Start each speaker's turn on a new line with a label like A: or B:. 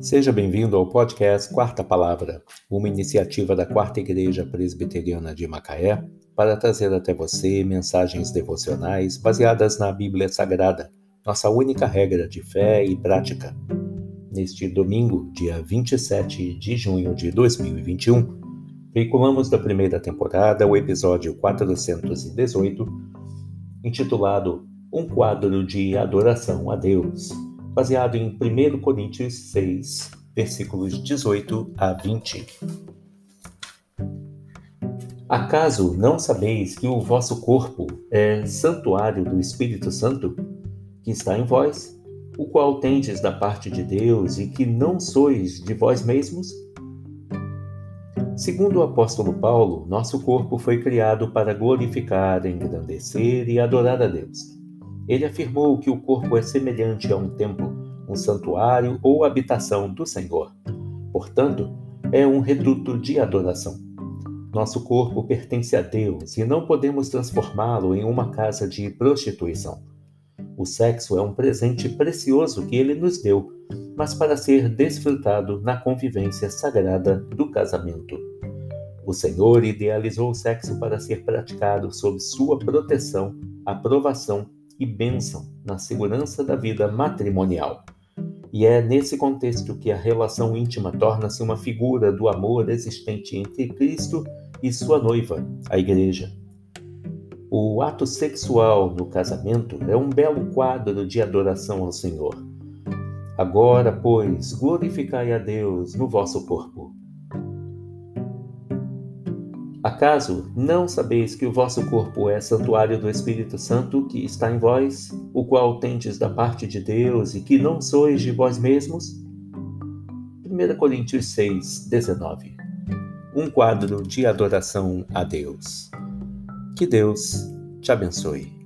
A: Seja bem-vindo ao podcast Quarta Palavra, uma iniciativa da Quarta Igreja Presbiteriana de Macaé para trazer até você mensagens devocionais baseadas na Bíblia Sagrada, nossa única regra de fé e prática. Neste domingo, dia 27 de junho de 2021, veiculamos da primeira temporada o episódio 418, intitulado Um quadro de adoração a Deus baseado em 1 Coríntios 6, versículos 18 a 20. Acaso não sabeis que o vosso corpo é santuário do Espírito Santo, que está em vós, o qual tendes da parte de Deus e que não sois de vós mesmos? Segundo o apóstolo Paulo, nosso corpo foi criado para glorificar, engrandecer e adorar a Deus. Ele afirmou que o corpo é semelhante a um templo, um santuário ou habitação do Senhor. Portanto, é um reduto de adoração. Nosso corpo pertence a Deus e não podemos transformá-lo em uma casa de prostituição. O sexo é um presente precioso que ele nos deu, mas para ser desfrutado na convivência sagrada do casamento. O Senhor idealizou o sexo para ser praticado sob sua proteção, aprovação e bênção na segurança da vida matrimonial. E é nesse contexto que a relação íntima torna-se uma figura do amor existente entre Cristo e sua noiva, a Igreja. O ato sexual no casamento é um belo quadro de adoração ao Senhor. Agora, pois, glorificai a Deus no vosso corpo Acaso não sabeis que o vosso corpo é santuário do Espírito Santo que está em vós, o qual tendes da parte de Deus e que não sois de vós mesmos? 1 Coríntios 6, 19 Um quadro de adoração a Deus. Que Deus te abençoe.